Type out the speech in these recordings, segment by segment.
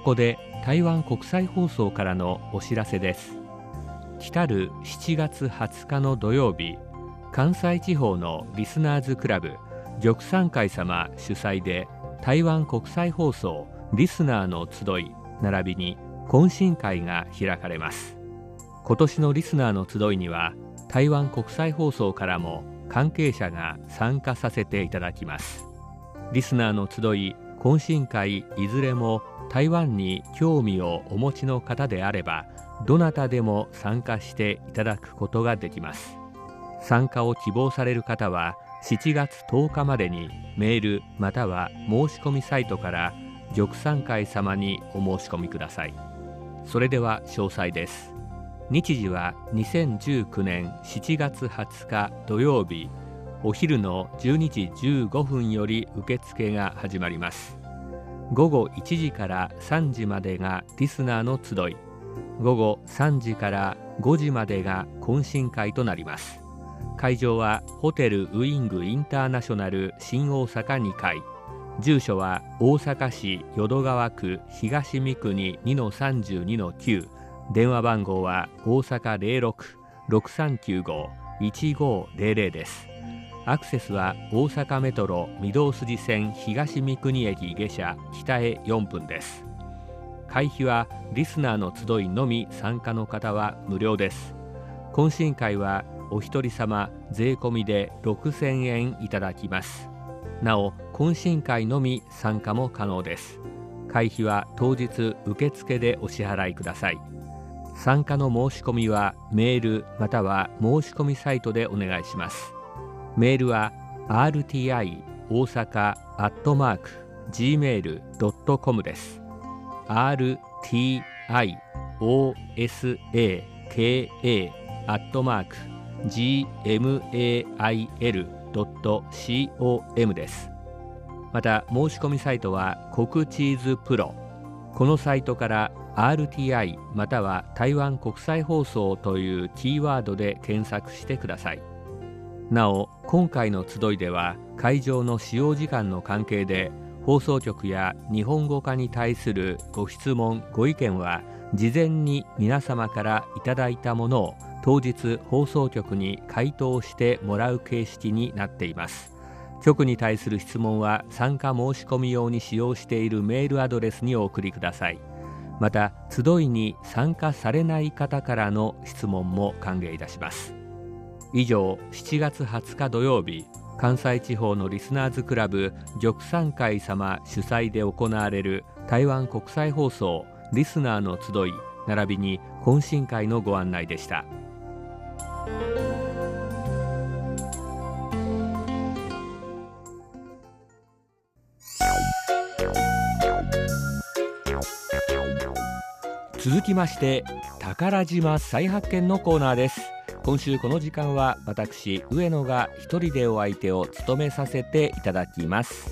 ここで台湾国際放送からのお知らせです。来る7月20日の土曜日関西地方のリスナーズクラブ玉山会様主催で台湾国際放送リスナーの集い並びに懇親会が開かれます。今年のリスナーの集いには台湾国際放送からも関係者が参加させていただきます。リスナーの集い懇親会いずれも台湾に興味をお持ちの方であればどなたでも参加していただくことができます。参加を希望される方は7月10日までにメールまたは申し込みサイトから玉山会様にお申し込みください。それでは詳細です。日時は2019年7月20日土曜日。お昼の12時15分より受付が始まります。午後1時から3時までがリスナーの集い。午後3時から5時までが懇親会となります。会場はホテルウイングインターナショナル新大阪2階。住所は大阪市淀川区東三国2-32-9電話番号は大阪06-6395-1500です。アクセスは大阪メトロ御堂筋線東三国駅下車北へ4分です。会費はリスナーの集いのみ参加の方は無料です。懇親会はお一人様税込みで6000円いただきます。なお懇親会のみ参加も可能です。会費は当日受付でお支払いください。参加の申し込みはメールまたは申し込みサイトでお願いします。メールは rti 大阪アットマーク gmail.com です。rti osaka アットマーク gmail.com です。また申し込みサイトは国チーズプロ。このサイトから RTI または台湾国際放送というキーワードで検索してください。なお今回の集いでは会場の使用時間の関係で放送局や日本語化に対するご質問ご意見は事前に皆様からいただいたものを当日放送局に回答してもらう形式になっています。局に対する質問は参加申し込み用に使用しているメールアドレスにお送りください。また集いに参加されない方からの質問も歓迎いたします。以上7月20日土曜日関西地方のリスナーズクラブ玉山会様主催で行われる台湾国際放送リスナーの集い並びに懇親会のご案内でした。続きまして宝島再発見のコーナーです今週この時間は私上野が一人でお相手を務めさせていただきます。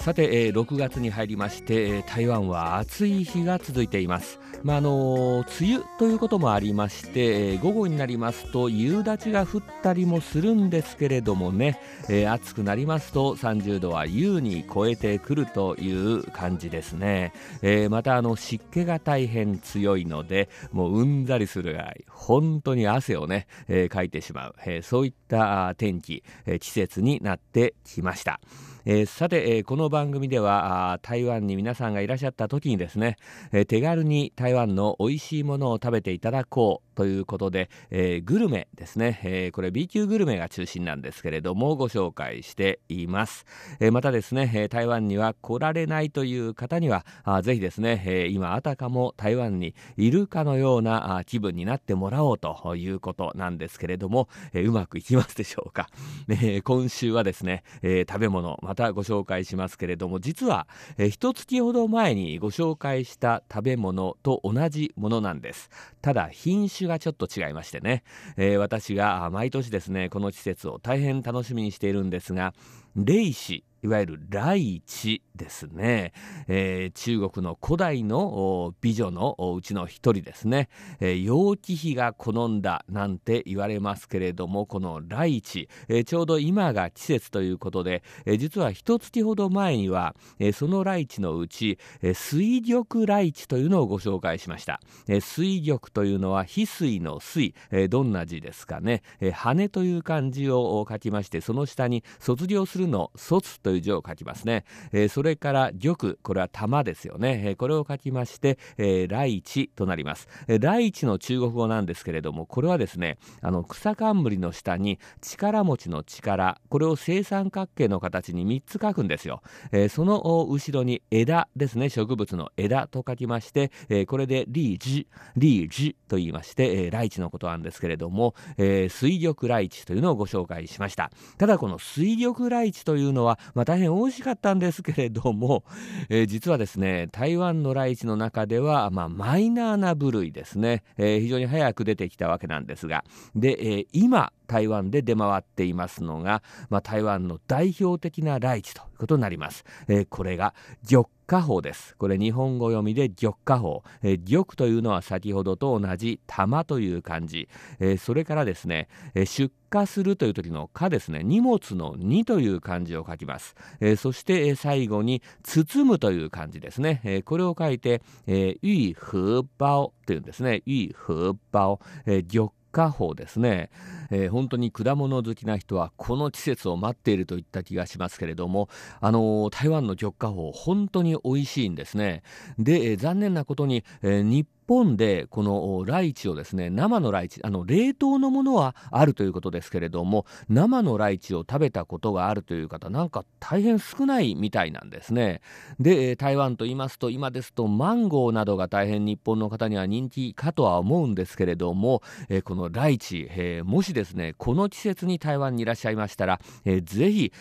さて、えー、6月に入りまして、台湾は暑い日が続いていますまあ、あの梅雨ということもありまして、午後になりますと夕立が降ったりもするんですけれどもね、えー、暑くなりますと30度は優に超えてくるという感じですね、えー、またあの湿気が大変強いのでもううんざりするぐらい本当に汗をね、えー、かいてしまう、えー、そういった天気、えー、季節になってきました。えー、さて、えー、この番組では台湾に皆さんがいらっしゃった時にですね、えー、手軽に台湾の美味しいものを食べていただこうということで、え、グルメですね、え、これ B 級グルメが中心なんですけれどもご紹介しています、え、またですね、え台湾には来られないという方にはあぜひですね、え今あたかも台湾にいるかのようなあ気分になってもらおうということなんですけれども、えうまくいきますでしょうか、え今週はですね、え食べ物ままたご紹介しますけれども実は、えー、一月ほど前にご紹介した食べ物と同じものなんです。ただ品種がちょっと違いましてね、えー、私が毎年ですねこの季節を大変楽しみにしているんですが霊視いわゆる来地ですね、えー、中国の古代の美女のうちの一人ですね、えー、楊貴妃が好んだなんて言われますけれどもこの来地、えー、ちょうど今が季節ということで、えー、実は一月ほど前には、えー、その来地のうち、えー、水玉来地というのをご紹介しました、えー、水玉というのは翡翠の水、えー、どんな字ですかね、えー、羽という漢字を書きましてその下に卒業するの卒という字を書きますね、えー、それから玉これは玉ですよね、えー、これを書きまして、えー、来地となります、えー、来地の中国語なんですけれどもこれはですねあの草冠の下に力持ちの力これを正三角形の形に3つ書くんですよ、えー、その後ろに枝ですね。植物の枝と書きまして、えー、これでリージリージと言いまして、えー、来地のことなんですけれども、えー、水玉来地というのをご紹介しました。ただこの水玉来地というのは、まあ、ま大変美味しかったんですけれども、えー、実はですね台湾のライチの中では、まあ、マイナーな部類ですね、えー、非常に早く出てきたわけなんですが。で、えー、今台湾で出回っていますのが、まあ、台湾の代表的なライチということになります、えー、これが玉花法です。これ日本語読みで玉花法、えー、玉というのは先ほどと同じ玉という漢字、えー、それからですね、えー、出荷するという時の「か」ですね荷物の「に」という漢字を書きます、えー、そして、え、最後に「包む」という漢字ですね、えー、これを書いて「えー、荷包」というんですね「荷包」えー、玉果法ですね、えー、本当に果物好きな人はこの季節を待っているといった気がしますけれども、あのー、台湾の玉果法本当に美味しいんですね。で、えー、残念なことに、え日本でこのライチをですね生のライチあの冷凍のものはあるということですけれども生のライチを食べたことがあるという方なんか大変少ないみたいなんですね。で台湾と言いますと今ですとマンゴーなどが大変日本の方には人気かとは思うんですけれども、このライチ、もしですねこの季節に台湾にいらっしゃいましたら、えー、ぜひ、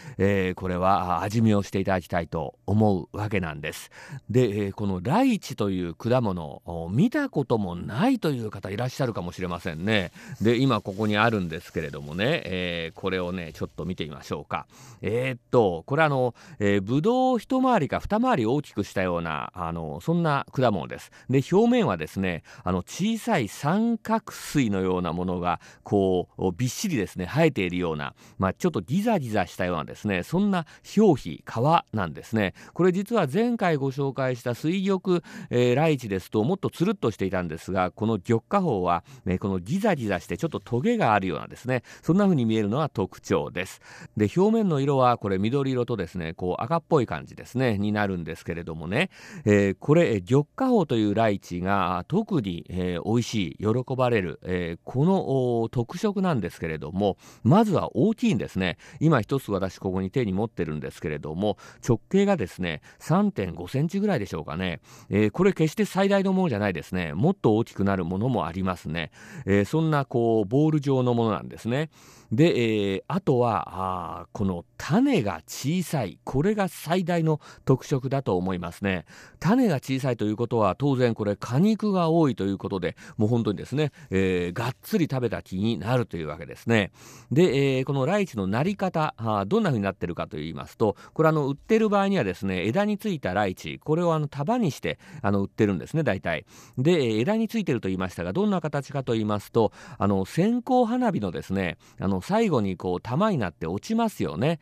これは味見をしていただきたいと思うわけなんです。で、このライチという果物見たたこともないという方いらっしゃるかもしれませんね。で今ここにあるんですけれどもね、えー、これをねちょっと見てみましょうか。えー、っとこれあの、えー、ブドウ一回りか二回り大きくしたようなあのそんな果物です。で表面はですねあの小さい三角錐のようなものがこうびっしりですね生えているような、まあ、ちょっとギザギザしたようなですねそんな表皮皮なんですね。これ実は前回ご紹介した水玉、えー、ライチですともっとつるっとしていたんですがこの玉花法は、ね、このギザギザしてちょっとトゲがあるようなですね。そんな風に見えるのは特徴です。で表面の色はこれ緑色とですねこう赤っぽい感じですねになるんですけれどもね、えー、これ玉花法というライチが特に、えー、美味しい喜ばれる、えー、この特色なんですけれどもまずは大きいんですね。今一つ私ここに手に持ってるんですけれども直径がですね3.5センチぐらいでしょうかね、えー、これ決して最大のものじゃないですね。もっと大きくなるものもありますね、えー、そんなこうボール状のものなんですね。で、えー、あとはあこの種が小さい。これが最大の特色だと思いますね。種が小さいということは当然これ果肉が多いということでもう本当にですね、えー、がっつり食べた気になるというわけですね。で、えー、このライチのなり方あどんな風になってるかと言いますとこれあの売ってる場合にはですね枝についたライチこれをあの束にしてあの売ってるんですね大体。で枝についてると言いましたがどんな形かと言いますとあの線香花火のですねあの最後にこう玉になって落ちますよね。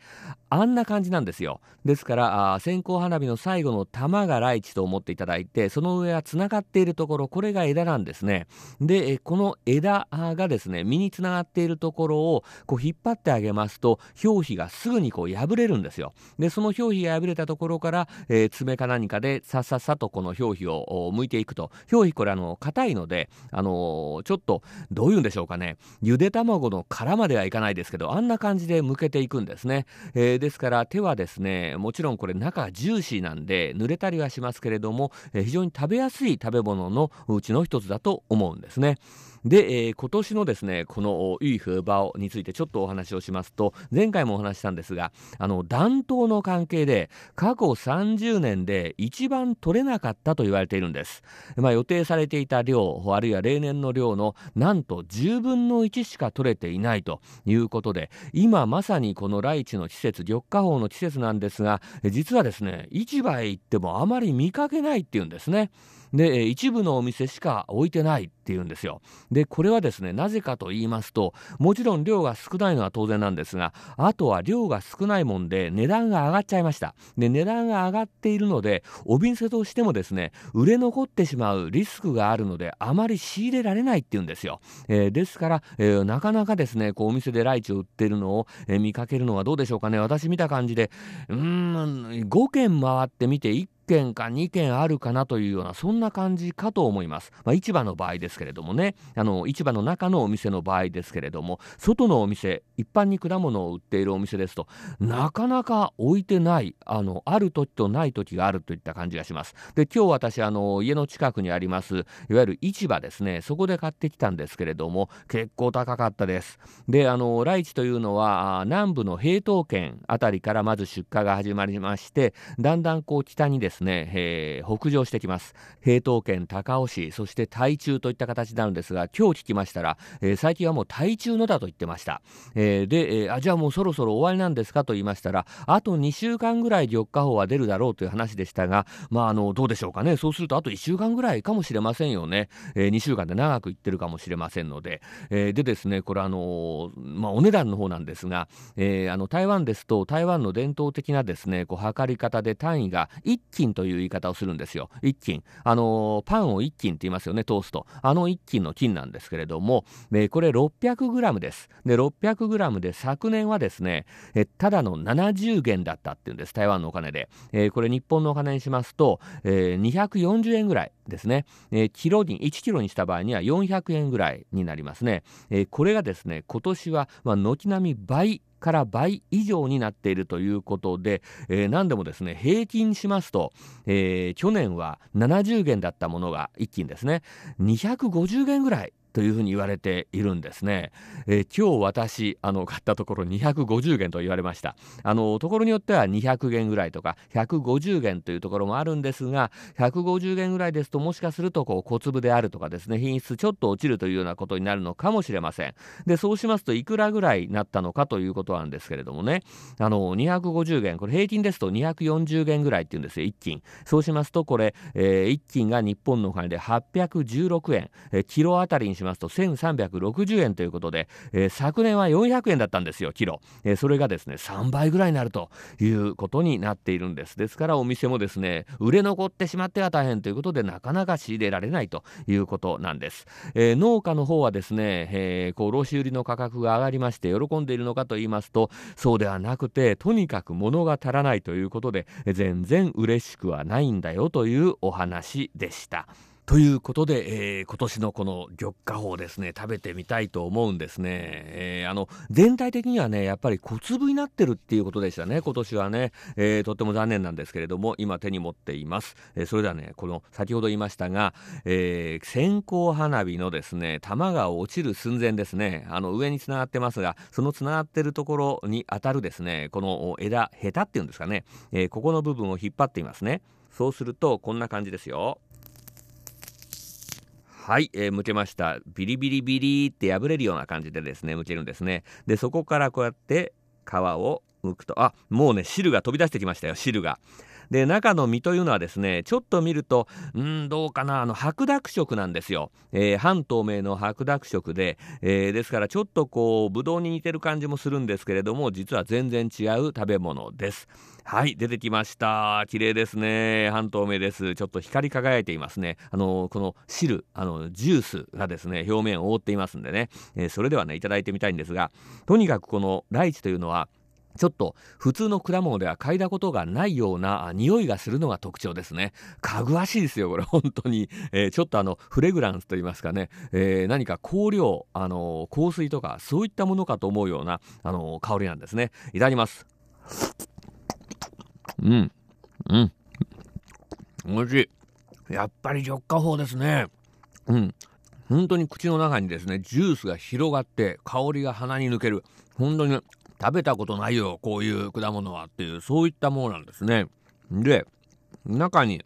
あんな感じなんですよ。ですからあ線香花火の最後の玉がライチと思っていただいてその上はつながっているところこれが枝なんですね。でこの枝がですね実につながっているところをこう引っ張ってあげますと表皮がすぐにこう破れるんですよ。でその表皮が破れたところから、えー、爪か何かでさっさっさとこの表皮を剥いていくと。表皮これあの硬いのであの、ちょっとどういうんでしょうかね。ゆで卵の殻まではいかないですけどあんな感じで剥けていくんですね、えー、ですから手はですねもちろんこれ中ジューシーなんで濡れたりはしますけれども、えー、非常に食べやすい食べ物のうちの一つだと思うんですね。で、えー、今年のですねこのいい風場についてちょっとお話をしますと前回もお話したんですがあの暖冬の関係で過去30年で一番取れなかったと言われているんです、まあ、予定されていた量あるいは例年の量のなんと10分の1しか取れていないということで今まさにこのライチの季節緑化法の季節なんですが実はですね市場へ行ってもあまり見かけないっていうんですね。で一部のお店しか置いてないっていうんですよ。でこれはですねなぜかと言いますともちろん量が少ないのは当然なんですがあとは量が少ないもんで値段が上がっちゃいました。で値段が上がっているのでお店としてもですね売れ残ってしまうリスクがあるのであまり仕入れられないっていうんですよ、えー、ですから、えー、なかなかですねこうお店でライチを売ってるのを、えー、見かけるのはどうでしょうかね。私見た感じでうーん5軒回ってみて1軒か2軒あるかなというようなそんな感じかと思います、まあ、市場の場合ですけれどもね。あの市場の中のお店の場合ですけれども外のお店一般に果物を売っているお店ですとなかなか置いてないあのある時とない時があるといった感じがします。で今日私あの家の近くにありますいわゆる市場ですね。そこで買ってきたんですけれども結構高かったです。であのライチというのは南部の平東県あたりからまず出荷が始まりましてだんだんこう北にですですね、えー、北上してきます。平東県高尾市そして台中といった形なるんですが今日聞きましたら、えー、最近はもう台中のだと言ってました、えー、で、えー、あじゃあもうそろそろ終わりなんですか？と言いましたらあと2週間ぐらい緑化法は出るだろうという話でしたがまああのどうでしょうかね。そうするとあと1週間ぐらいかもしれませんよね、え、2週間で長くいってるかもしれませんので、え、でですねこれあのまあお値段の方なんですが、え、あの台湾ですと台湾の伝統的なですねこう測り方で単位が1斤という言い方をするんですよ。一斤。あの、パンを一斤って言いますよね、トースト。あの一斤の金なんですけれども、えこれ 600g です。で、600g で昨年はですね、えただの70元だったっていうんです、台湾のお金で。えこれ日本のお金にしますと、えー、240円ぐらいですね。えー、キロに、1キロにした場合には400円ぐらいになりますね。えー、これがですね、今年は、まあ、軒並み倍から倍以上になっているということで、えー、何でもですね平均しますと、えー、去年は70元だったものが一気にですね。250元ぐらいというふうに言われているんですね。えー、今日私あの買ったところ250元と言われました。あのところによっては200元ぐらいとか150元というところもあるんですが150元ぐらいですともしかするとこう小粒であるとかですね品質ちょっと落ちるというようなことになるのかもしれません。でそうしますといくらぐらいになったのかということなんですけれどもねあの250元これ平均ですと240元ぐらいっていうんですよ1斤。そうしますとこれ、えー、1斤が日本のお金で816円、えー、キロあたりにしますますと1360円ということで、えー、昨年は400円だったんですよキロ、えー、それがですね3倍ぐらいになるということになっているんです。ですからお店もですね売れ残ってしまっては大変ということでなかなか仕入れられないということなんです、えー、農家の方はですね、えー、こう卸売の価格が上がりまして喜んでいるのかと言いますとそうではなくてとにかく物が足らないということで全然嬉しくはないんだよというお話でした。ということで、えー、今年のこの玉花法ですね食べてみたいと思うんですね、えー、あの全体的にはねやっぱり小粒になってるっていうことでしたね今年はね、えー、とっても残念なんですけれども今手に持っています、えそれではねこの先ほど言いましたが、え線香花火のですね玉が落ちる寸前ですね。あの上につながってますがそのつながってるところに当たるですねこの枝ヘタっていうんですかね、えここの部分を引っ張っていますね。そうするとこんな感じですよ。はい、えー、むけました。ビリビリビリって破れるような感じでですねむけるんですね。でそこからこうやって皮を剥くとあもうね汁が飛び出してきましたよ汁が。で中の実というのはですねちょっと見るとうんどうかなあの白濁色なんですよ、えー、半透明の白濁色で、えー、ですからちょっとこうブドウに似てる感じもするんですけれども実は全然違う食べ物です。はい出てきました。綺麗ですね。半透明です。ちょっと光り輝いていますね。あのこの汁あのジュースがですね表面を覆っていますんでね、えー、それではねいただいてみたいんですがとにかくこのライチというのはちょっと普通の果物では嗅いだことがないような匂いがするのが特徴ですね。かぐわしいですよ、これ、本当に。えー、ちょっとあの、フレグランスと言いますかね、えー、何か香料、あの香水とか、そういったものかと思うような、あの香りなんですね。いただきます。うん。うん。美味しい。やっぱり緑化法ですね。うん。本当に口の中にですねジュースが広がって香りが鼻に抜ける本当に食べたことないよこういう果物はっていうそういったものなんですねで中に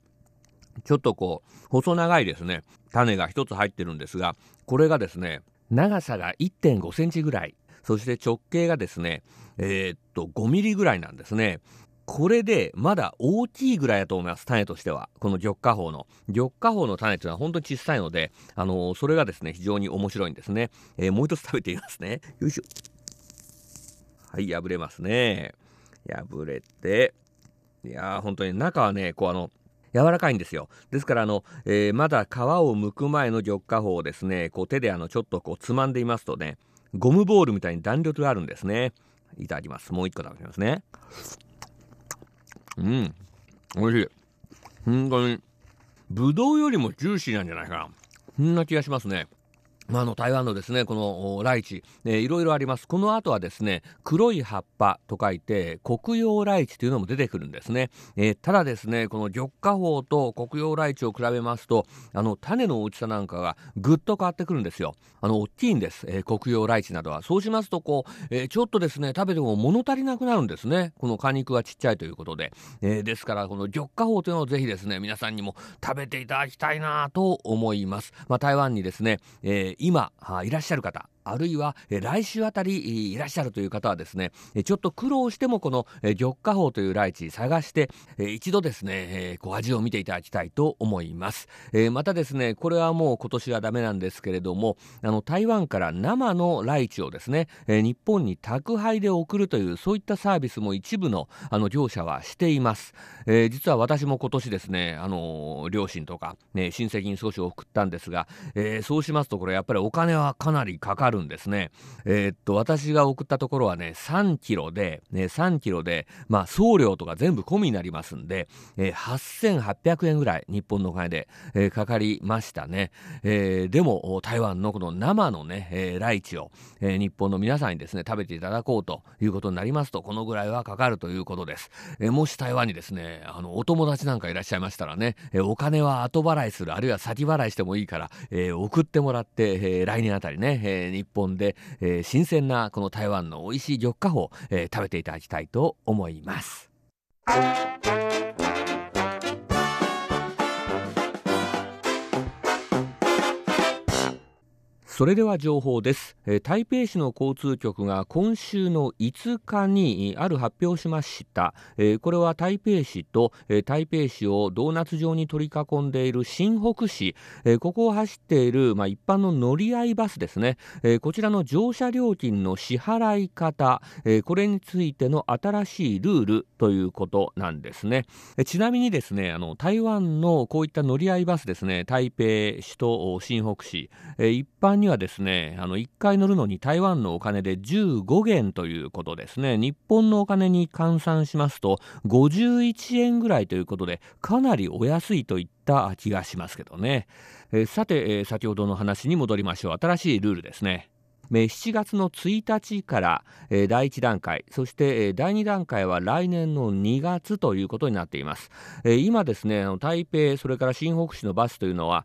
ちょっとこう細長いですね種が1つ入ってるんですがこれがですね長さが1.5センチぐらいそして直径がですねえー、っと5ミリぐらいなんですねこれでまだ大きいぐらいだと思います、種としては。この玉花宝の。玉花宝の種っていうのは本当に小さいので、あのー、それがですね、非常に面白いんですね。えー、もう一つ食べてみますね。よいしょ。はい、破れますね。破れて、いやー、本当に中はね、こうあの、柔らかいんですよ。ですから、あの、えー、まだ皮を剥く前の玉花宝をですね、こう手であの、ちょっとこうつまんでいますとね、ゴムボールみたいに弾力があるんですね。いただきます。もう一個食べますね。うん。美味しい。本当に。ぶどうよりもジューシーなんじゃないかな。そんな気がしますね。まあ、の台湾のですねこのライチ、えー、いろいろあります。この後はですね黒い葉っぱと書いて黒葉ライチというのも出てくるんですね。えー、ただですねこの玉花宝と黒葉ライチを比べますとあの種の大きさなんかがぐっと変わってくるんですよ。あの大きいんです、えー、黒葉ライチなどは。そうしますとこう、えちょっとですね食べても物足りなくなるんですね。この果肉がちっちゃいということで。えですからこの玉花宝というのをぜひですね皆さんにも食べていただきたいなと思います。まあ、台湾にですね、え今いらっしゃる方。あるいは来週あたりいらっしゃるという方はですねちょっと苦労してもこの玉花宝というライチ探して一度ですねこう味を見ていただきたいと思います。またですねこれはもう今年はダメなんですけれどもあの台湾から生のライチをですね日本に宅配で送るというそういったサービスも一部のあの業者はしています、実は私も今年ですねあの両親とか、ね、親戚に少し送ったんですが、そうしますとこれやっぱりお金はかなりかかるるんですね。えー、っと、私が送ったところはね、3キロで、ね、3キロで、まあ、送料とか全部込みになりますんで、えー、8800円ぐらい、日本のお金で、えー、かかりましたね。えー、でも、台湾のこの生のね、えー、ライチを、えー、日本の皆さんにですね、食べていただこうということになりますと、このぐらいはかかるということです。えー、もし台湾にですね、あの、お友達なんかいらっしゃいましたらね、えー、お金は後払いする、あるいは先払いしてもいいから、えー、送ってもらって、えー、来年あたりね、えー、日本で、えー、新鮮なこの台湾の美味しい玉花を、えー、食べていただきたいと思います。それでは情報です、え、台北市の交通局が今週の5日にある発表をしました、え、これは台北市と、え、台北市をドーナツ状に取り囲んでいる新北市、えここを走っている、まあ、一般の乗り合いバスですね、えこちらの乗車料金の支払い方、えこれについての新しいルールということなんですね、えちなみにですねあの台湾のこういった乗り合いバスですね。台北市と新北市、え一般にはですね、あの1回乗るのに台湾のお金で15元ということですね。日本のお金に換算しますと51円ぐらいということで、かなりお安いといった気がしますけどね。えさて、え先ほどの話に戻りましょう。新しいルールですね。7月の1日から、第1段階そして、第2段階は来年の2月ということになっています、今ですね台北それから新北市のバスというのは、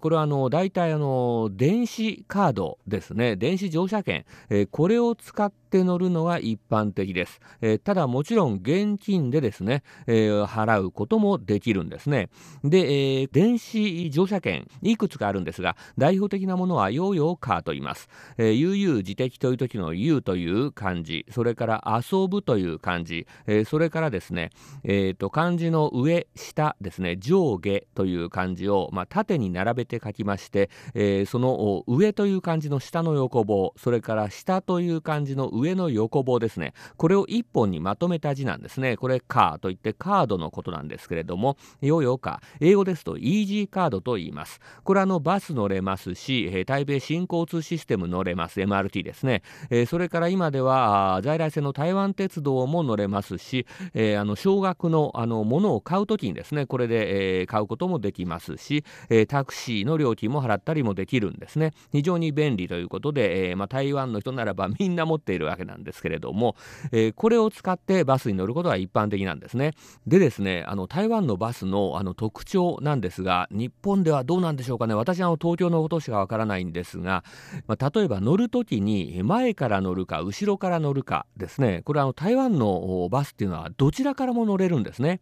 これはあの大体あの電子カードですね。電子乗車券、これを使って乗るのが一般的です、えただもちろん現金でですね、え払うこともできるんですね。で、え電子乗車券いくつかあるんですが代表的なものはヨーヨーカーと言います、え悠々自適という時の悠という漢字、それから遊ぶという漢字、えー、それからですね、えー、と漢字の上、下ですね、上下という漢字を、まあ、縦に並べて書きまして、えー、その上という漢字の下の横棒、それから下という漢字の上上の横棒ですね、これを一本にまとめた字なんですね。これカーといってカードのことなんですけれども、ヨーヨーカー、英語ですとイージーカードと言います。これあのバス乗れますし、台北新交通システム乗れます。MRT ですね、えー、それから今では在来線の台湾鉄道も乗れますし、えー、あの少額のあの物を買うときにですねこれで、えー、買うこともできますし、えー、タクシーの料金も払ったりもできるんですね非常に便利ということで、えーまあ、台湾の人ならばみんな持っているわけなんですけれども、えー、これを使ってバスに乗ることが一般的なんですね。でですね、あの台湾のバスのあの特徴なんですが、日本ではどうなんでしょうかね、私は東京のことしかわからないんですが、まあ、例えば乗るときに前から乗るか後ろから乗るかですね、これはあの台湾のバスっていうのはどちらからも乗れるんですね。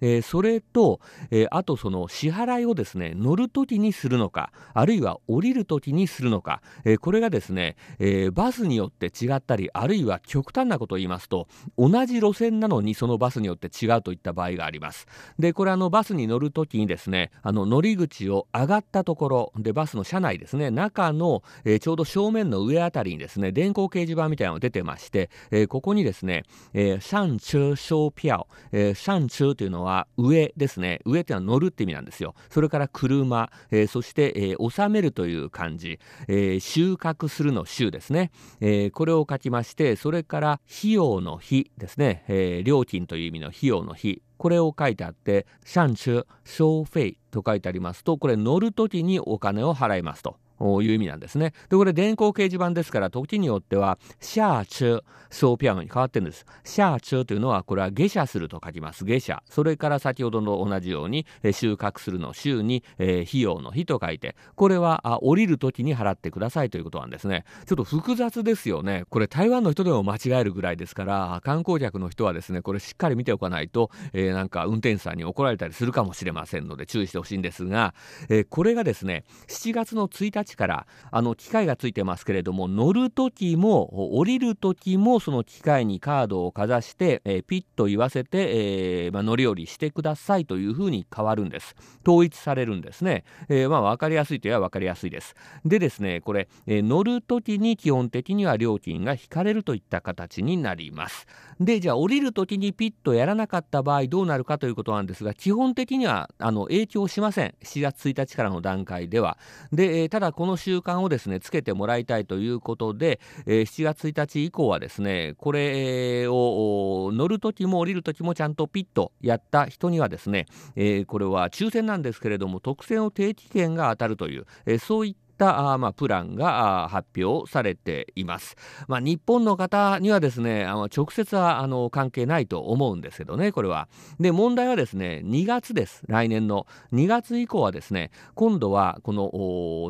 えー、それと、えー、あとその支払いをですね乗るときにするのかあるいは降りるときにするのか、えー、これがですね、えー、バスによって違ったりあるいは極端なことを言いますと同じ路線なのにそのバスによって違うといった場合がありますでこれあのバスに乗るときにですねあの乗り口を上がったところでバスの車内ですね中の、えー、ちょうど正面の上あたりにですね電光掲示板みたいなのが出てまして、えー、ここにですね、えー、上車小票、えー、上車というのは上ですね。上っていうのは乗るって意味なんですよ。それから車、えー、そして、えー、収めるという漢字、えー、収穫するの収ですね、えー。これを書きまして、それから費用の費ですね。えー、料金という意味の費用の費。これを書いてあって、シャンチュ、消費と書いてありますと、これ乗る時にお金を払いますと。いう意味なんですね。で、これ電光掲示板ですから、時によっては、シャーチュー、ソーピアノに変わってるんです。シャーチューというのは、これは下車すると書きます。下車。それから先ほどの同じように、え収穫するの週に、えー、費用の費と書いて、これはあ降りる時に払ってくださいということなんですね。ちょっと複雑ですよね。これ台湾の人でも間違えるぐらいですから、観光客の人はですね、これしっかり見ておかないと、えー、なんか運転手さんに怒られたりするかもしれませんので注意してほしいんですが、えー、これがですね、7月の1日から、あの、機械がついてますけれども、乗るときも、降りるときも、その機械にカードをかざして、えー、ピッと言わせて、えー、まあ、乗り降りしてくださいというふうに変わるんです。統一されるんですね。えー、まあ、わかりやすいといえばわかりやすいです。でですね、これ、え乗るときに基本的には料金が引かれるといった形になります。で、じゃあ降りるときにピッとやらなかった場合どうなるかということなんですが、基本的にはあの影響しません。7月1日からの段階では。で、えただこの習慣をですね、つけてもらいたいということで、えー、7月1日以降はですね、これを乗るときも降りるときもちゃんとピッとやった人にはですね、えー、これは抽選なんですけれども、特選を定期券が当たるという、え、そういったったまあ、プランが発表されています。まあ、日本の方にはですね、あの直接はあの関係ないと思うんですけどね、これは。で、問題はですね、2月です。来年の2月以降はですね、今度はこの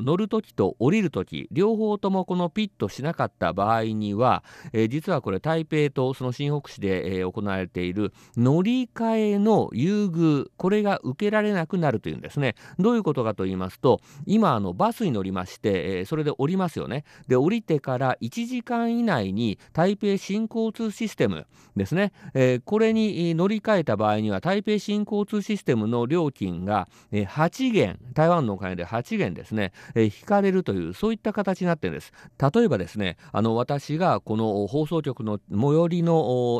乗るときと降りるとき、両方ともこのピッとしなかった場合には、えー、実はこれ台北とその新北市で、えー、行われている乗り換えの優遇、これが受けられなくなるというんですね。どういうことかと言いますと、今あのバスに乗りまして、えー、それで降りますよね。で、降りてから1時間以内に台北新交通システムですね、えー、これに乗り換えた場合には台北新交通システムの料金が、えー、8元、台湾のお金で8元ですね、えー、引かれるという、そういった形になってるんです。例えばですね、あの私がこの放送局の最寄りの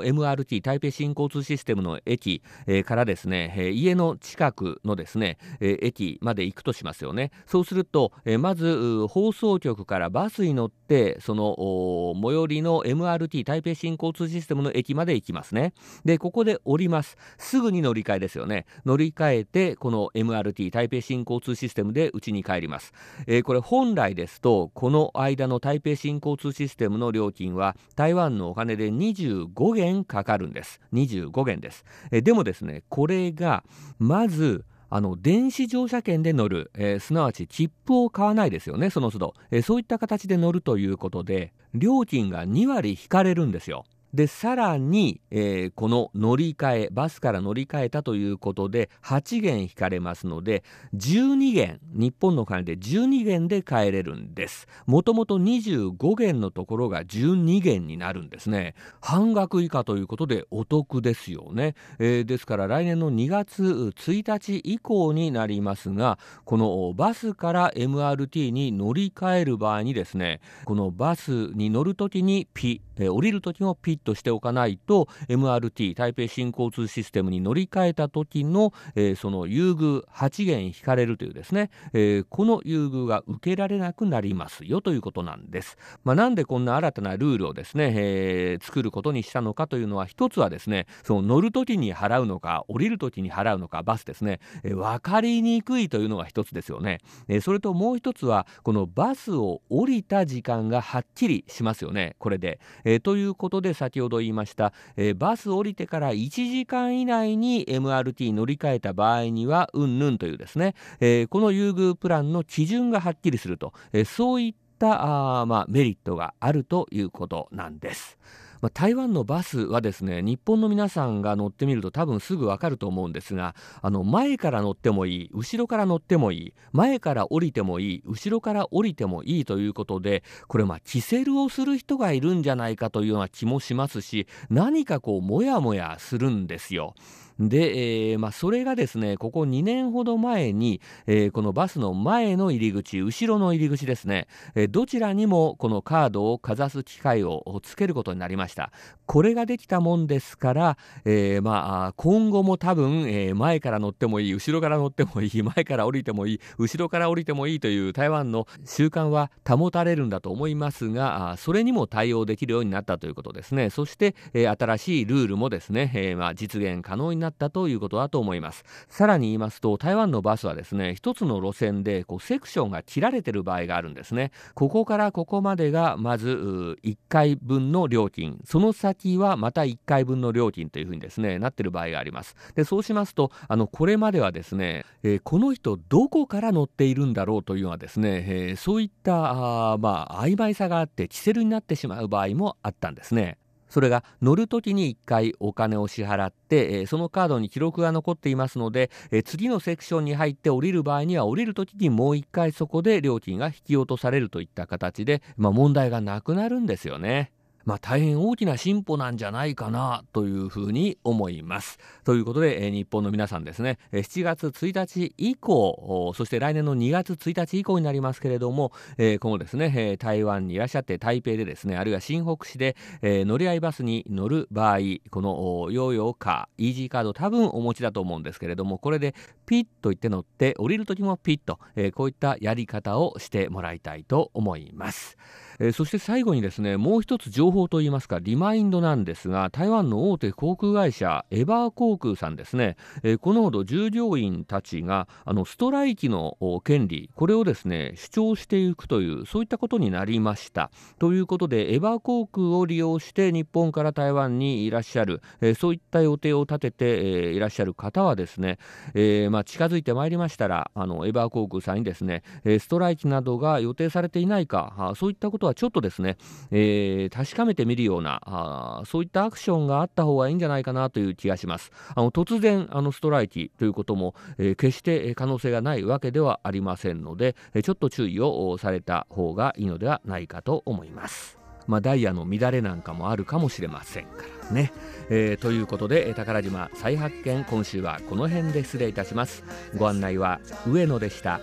MRT、台北新交通システムの駅、えー、からですね、えー、家の近くのですね、えー、駅まで行くとしますよね。そうすると、えー、まず放送局からバスに乗ってその最寄りの MRT 台北新交通システムの駅まで行きますね。でここで降ります。すぐに乗り換えですよね。乗り換えてこの MRT 台北新交通システムで家に帰ります、えー、これ本来ですとこの間の台北新交通システムの料金は台湾のお金で25元かかるんです。25元です、えー、でもですねこれがまずあの電子乗車券で乗る、えー、すなわち切符を買わないですよね、その都度、えー、そういった形で乗るということで、料金が2割引かれるんですよ。で、さらに、えー、この乗り換え、バスから乗り換えたということで、8元引かれますので、12元、日本の金で12元で帰れるんです。もともと25元のところが12元になるんですね。半額以下ということでお得ですよね。えー、ですから来年の2月1日以降になりますが、このバスから MRT に乗り換える場合にですね、このバスに乗るときにピ、え、降りるときもピットしておかないと MRT 台北新交通システムに乗り換えた時の、え、その優遇8元引かれるというですね、え、この優遇が受けられなくなりますよということなんです。まあ、なんでこんな新たなルールをですね、えー、作ることにしたのかというのは一つはですねその乗る時に払うのか降りる時に払うのかバスですね、えー、分かりにくいというのが一つですよね、えー、それともう一つはこのバスを降りた時間がはっきりしますよねこれで、ー、ということで先ほど言いました、えー、バス降りてから1時間以内に MRT 乗り換えた場合にはうんぬんというですね、えー、この優遇プランの基準がはっきりすると、え、そういったあ、まあ、メリットがあるということなんです。まあ、台湾のバスはですね日本の皆さんが乗ってみると多分すぐわかると思うんですがあの前から乗ってもいい後ろから乗ってもいい前から降りてもいい後ろから降りてもいいということでこれまあキセルをする人がいるんじゃないかというような気もしますし何かこうモヤモヤするんですよ。で、えー、まあ、それがですねここ2年ほど前に、えー、このバスの前の入り口後ろの入り口ですね、えー、どちらにもこのカードをかざす機械をつけることになりました。これができたもんですから、えまあ、今後も多分、え前から乗ってもいい後ろから乗ってもいい前から降りてもいい後ろから降りてもいいという台湾の習慣は保たれるんだと思いますがそれにも対応できるようになったということですね。そして、え新しいルールもですね、えまあ、実現可能になったということだと思います。さらに言いますと台湾のバスはですね一つの路線でこうセクションが切られている場合があるんですね。ここからここまでがまず1回分の料金。その先はまた1回分の料金というふうにですねなっている場合があります。でそうしますとあのこれまではですね、えー、この人どこから乗っているんだろうというのはですね、えー、そういったあまあ曖昧さがあってキセルになってしまう場合もあったんですね。それが乗るときに1回お金を支払って、えそのカードに記録が残っていますので、え次のセクションに入って降りる場合には降りるときにもう1回そこで料金が引き落とされるといった形で、まあ、問題がなくなるんですよね。まあ、大変大きな進歩なんじゃないかなというふうに思います。ということで、えー、日本の皆さんですね、7月1日以降、そして来年の2月1日以降になりますけれども、えー、今後ですね、えー、台湾にいらっしゃって台北でですね、あるいは新北市で、えー、乗り合いバスに乗る場合、このヨーヨーカー、イージーカード多分お持ちだと思うんですけれども、これでピッと言って乗って降りる時もピッと、えー、こういったやり方をしてもらいたいと思います。え、そして最後にですねもう一つ情報といいますかリマインドなんですが台湾の大手航空会社エバー航空さんですね、え、このほど従業員たちがあのストライキの権利これをですね主張していくというそういったことになりました。ということでエバー航空を利用して日本から台湾にいらっしゃる、え、そういった予定を立てて、え、いらっしゃる方はですね、えーまあ、近づいてまいりましたらあのエバー航空さんにですねストライキなどが予定されていないかそういったことははちょっとですね、えー、確かめてみるようなあそういったアクションがあった方がいいんじゃないかなという気がします。あの突然あのストライキということも、えー、決して可能性がないわけではありませんのでちょっと注意をされた方がいいのではないかと思います。まあ、ダイヤの乱れなんかもあるかもしれませんからね。えー、ということで宝島再発見今週はこの辺で失礼いたします。ご案内は上野でした。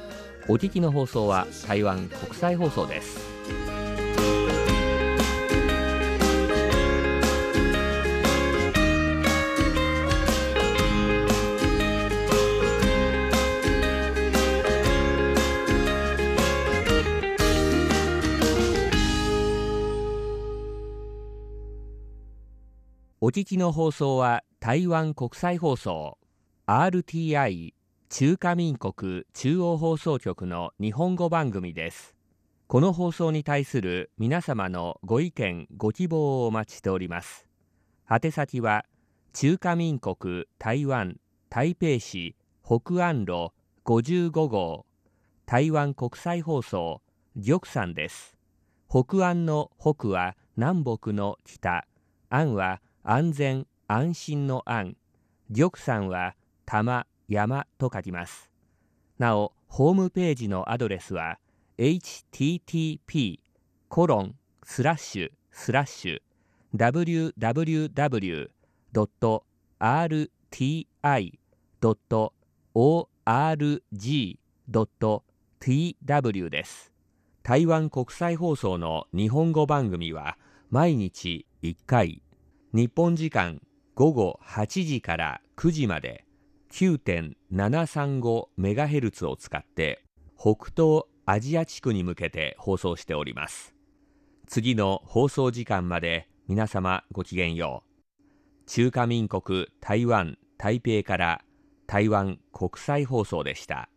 お聞きの放送は台湾国際放送です。お聞きの放送は台湾国際放送 RTI 中華民国中央放送局の日本語番組です。この放送に対する皆様のご意見ご希望をお待ちしております。宛先は中華民国台湾台北市北安路55号台湾国際放送玉山です。北安の北は南北の北安は安全安心の安。玉山は玉山と書きます。なおホームページのアドレスは http コロンスラッシュスラッシュ www.rti.org.tw です。台湾国際放送の日本語番組は毎日1回。日本時間午後8時から9時まで 9.735MHz を使って北東アジア地区に向けて放送しております次の放送時間まで皆様ごきげんよう中華民国台湾台北から台湾国際放送でした。